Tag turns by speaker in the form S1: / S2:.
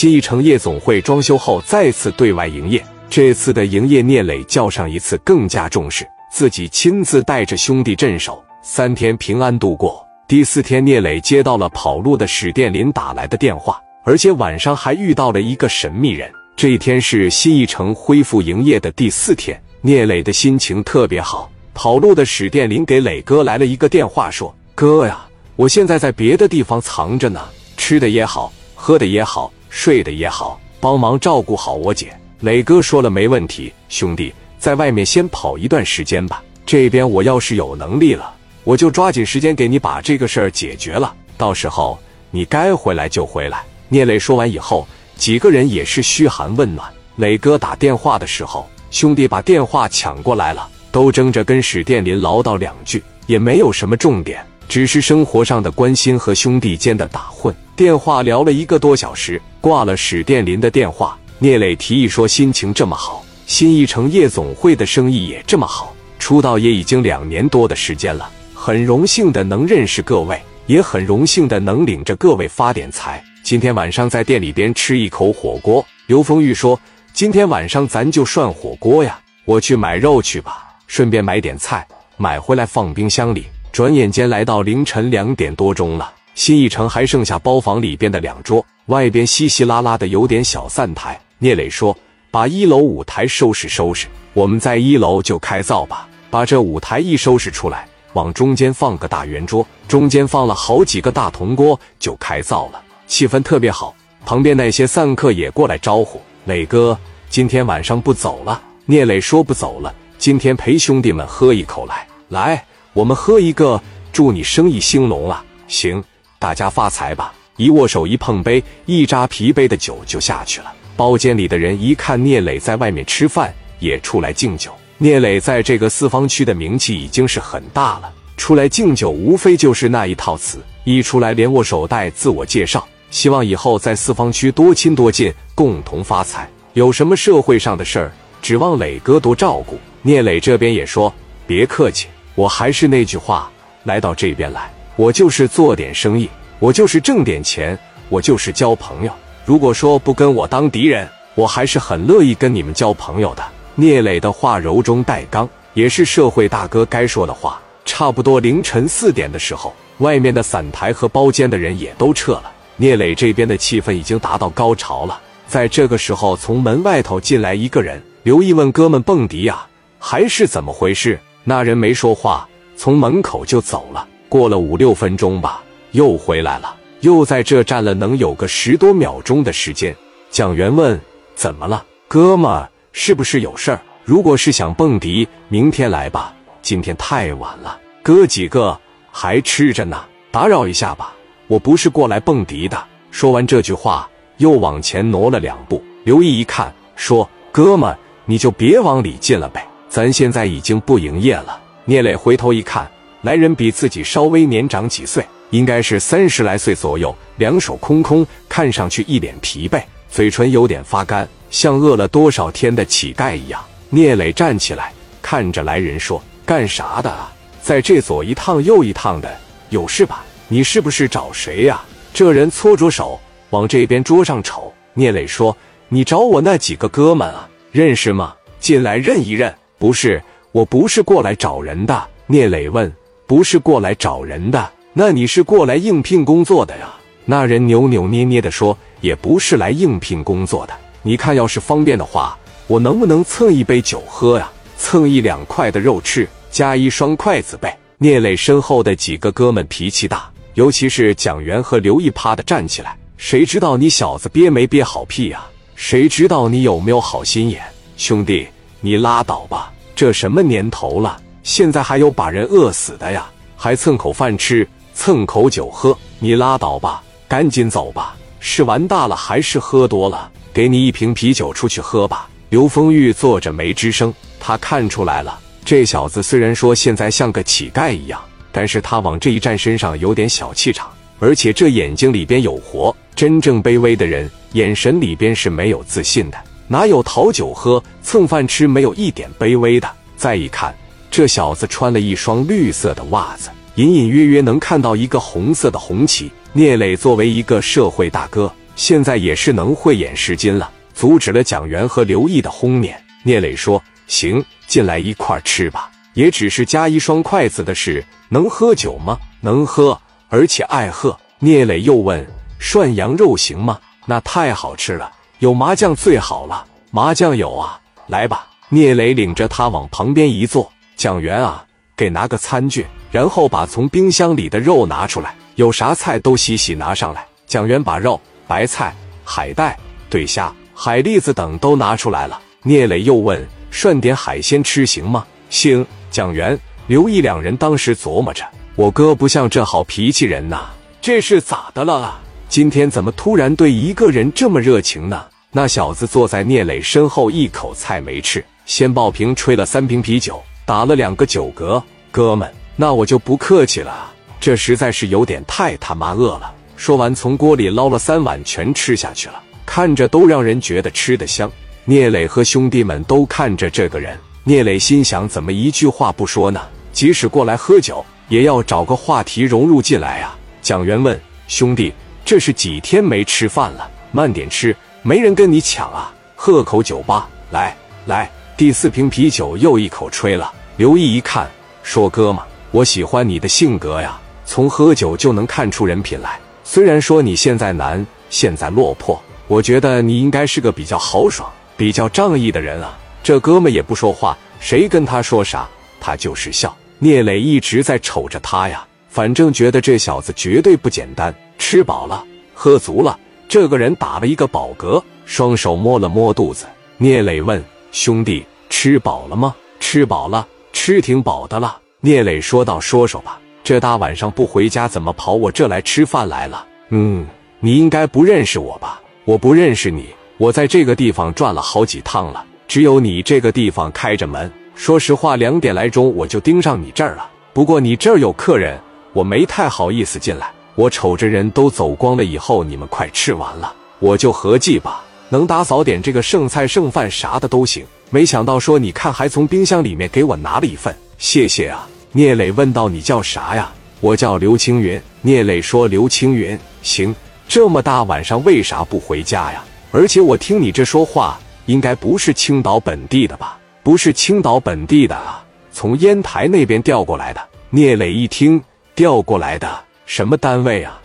S1: 新一城夜总会装修后再次对外营业，这次的营业聂磊较上一次更加重视，自己亲自带着兄弟镇守，三天平安度过。第四天，聂磊接到了跑路的史殿林打来的电话，而且晚上还遇到了一个神秘人。这一天是新一城恢复营业的第四天，聂磊的心情特别好。跑路的史殿林给磊哥来了一个电话，说：“哥呀，我现在在别的地方藏着呢，吃的也好，喝的也好，睡的也好，帮忙照顾好我姐。”磊哥说了：“没问题，兄弟，在外面先跑一段时间吧。这边我要是有能力了。”我就抓紧时间给你把这个事儿解决了，到时候你该回来就回来。聂磊说完以后，几个人也是嘘寒问暖。磊哥打电话的时候，兄弟把电话抢过来了，都争着跟史殿林唠叨两句，也没有什么重点，只是生活上的关心和兄弟间的打混。电话聊了一个多小时，挂了史殿林的电话。聂磊提议说：“心情这么好，新一城夜总会的生意也这么好，出道也已经两年多的时间了。”很荣幸的能认识各位，也很荣幸的能领着各位发点财。今天晚上在店里边吃一口火锅。刘丰玉说：“今天晚上咱就涮火锅呀，我去买肉去吧，顺便买点菜，买回来放冰箱里。”转眼间来到凌晨两点多钟了，新一城还剩下包房里边的两桌，外边稀稀拉拉的有点小散台。聂磊说：“把一楼舞台收拾收拾，我们在一楼就开灶吧。把这舞台一收拾出来。”往中间放个大圆桌，中间放了好几个大铜锅，就开灶了，气氛特别好。旁边那些散客也过来招呼：“磊哥，今天晚上不走了。”聂磊说：“不走了，今天陪兄弟们喝一口来。来，我们喝一个，祝你生意兴隆啊！行，大家发财吧！”一握手，一碰杯，一扎啤杯的酒就下去了。包间里的人一看聂磊在外面吃饭，也出来敬酒。聂磊在这个四方区的名气已经是很大了，出来敬酒无非就是那一套词，一出来连握手带自我介绍，希望以后在四方区多亲多近，共同发财。有什么社会上的事儿，指望磊哥多照顾。聂磊这边也说别客气，我还是那句话，来到这边来，我就是做点生意，我就是挣点钱，我就是交朋友。如果说不跟我当敌人，我还是很乐意跟你们交朋友的。聂磊的话柔中带刚，也是社会大哥该说的话。差不多凌晨四点的时候，外面的散台和包间的人也都撤了，聂磊这边的气氛已经达到高潮了。在这个时候，从门外头进来一个人，刘毅问：“哥们，蹦迪呀，还是怎么回事？”那人没说话，从门口就走了。过了五六分钟吧，又回来了，又在这站了能有个十多秒钟的时间。蒋元问：“怎么了，哥们？”是不是有事儿？如果是想蹦迪，明天来吧。今天太晚了，哥几个还吃着呢，打扰一下吧。我不是过来蹦迪的。说完这句话，又往前挪了两步。刘毅一看，说：“哥们，你就别往里进了呗，咱现在已经不营业了。”聂磊回头一看，来人比自己稍微年长几岁，应该是三十来岁左右，两手空空，看上去一脸疲惫，嘴唇有点发干。像饿了多少天的乞丐一样，聂磊站起来，看着来人说：“干啥的啊？在这左一趟右一趟的，有事吧？你是不是找谁呀？”这人搓着手往这边桌上瞅。聂磊说：“你找我那几个哥们啊，认识吗？进来认一认。”“不是，我不是过来找人的。”聂磊问。“不是过来找人的，那你是过来应聘工作的呀？”那人扭扭捏捏的说：“也不是来应聘工作的。”你看，要是方便的话，我能不能蹭一杯酒喝呀？蹭一两块的肉吃，加一双筷子呗。聂磊身后的几个哥们脾气大，尤其是蒋元和刘毅，啪的站起来。谁知道你小子憋没憋好屁呀？谁知道你有没有好心眼？兄弟，你拉倒吧！这什么年头了，现在还有把人饿死的呀？还蹭口饭吃，蹭口酒喝？你拉倒吧，赶紧走吧！是玩大了还是喝多了？给你一瓶啤酒，出去喝吧。刘丰玉坐着没吱声，他看出来了，这小子虽然说现在像个乞丐一样，但是他往这一站，身上有点小气场，而且这眼睛里边有活。真正卑微的人，眼神里边是没有自信的，哪有讨酒喝、蹭饭吃没有一点卑微的？再一看，这小子穿了一双绿色的袜子，隐隐约约能看到一个红色的红旗。聂磊作为一个社会大哥。现在也是能慧眼识金了，阻止了蒋元和刘毅的轰撵。聂磊说：“行，进来一块吃吧，也只是夹一双筷子的事，能喝酒吗？能喝，而且爱喝。”聂磊又问：“涮羊肉行吗？那太好吃了，有麻酱最好了。麻酱有啊，来吧。”聂磊领着他往旁边一坐。蒋元啊，给拿个餐具，然后把从冰箱里的肉拿出来，有啥菜都洗洗拿上来。蒋元把肉、白菜、海带、对虾、海蛎子等都拿出来了。聂磊又问：“涮点海鲜吃行吗？”行。蒋元、刘毅两人当时琢磨着：“我哥不像这好脾气人呐，这是咋的了？今天怎么突然对一个人这么热情呢？”那小子坐在聂磊身后，一口菜没吃，先爆瓶吹了三瓶啤酒，打了两个酒嗝。哥们，那我就不客气了，这实在是有点太他妈饿了。说完，从锅里捞了三碗，全吃下去了，看着都让人觉得吃得香。聂磊和兄弟们都看着这个人，聂磊心想：怎么一句话不说呢？即使过来喝酒，也要找个话题融入进来啊。蒋元问兄弟：“这是几天没吃饭了？慢点吃。”没人跟你抢啊！喝口酒吧，来来，第四瓶啤酒又一口吹了。刘毅一看，说：“哥们，我喜欢你的性格呀，从喝酒就能看出人品来。虽然说你现在难，现在落魄，我觉得你应该是个比较豪爽、比较仗义的人啊。”这哥们也不说话，谁跟他说啥，他就是笑。聂磊一直在瞅着他呀，反正觉得这小子绝对不简单。吃饱了，喝足了。这个人打了一个饱嗝，双手摸了摸肚子。聂磊问兄弟：“吃饱了吗？”“吃饱了，吃挺饱的了。”聂磊说道：“说说吧，这大晚上不回家，怎么跑我这来吃饭来了？”“嗯，你应该不认识我吧？我不认识你。我在这个地方转了好几趟了，只有你这个地方开着门。说实话，两点来钟我就盯上你这儿了。不过你这儿有客人，我没太好意思进来。”我瞅着人都走光了以后，你们快吃完了，我就合计吧，能打扫点这个剩菜剩饭啥的都行。没想到说，你看还从冰箱里面给我拿了一份，谢谢啊。聂磊问道：“你叫啥呀？”我叫刘青云。聂磊说：“刘青云，行，这么大晚上为啥不回家呀？而且我听你这说话，应该不是青岛本地的吧？不是青岛本地的啊，从烟台那边调过来的。”聂磊一听，调过来的。什么单位啊？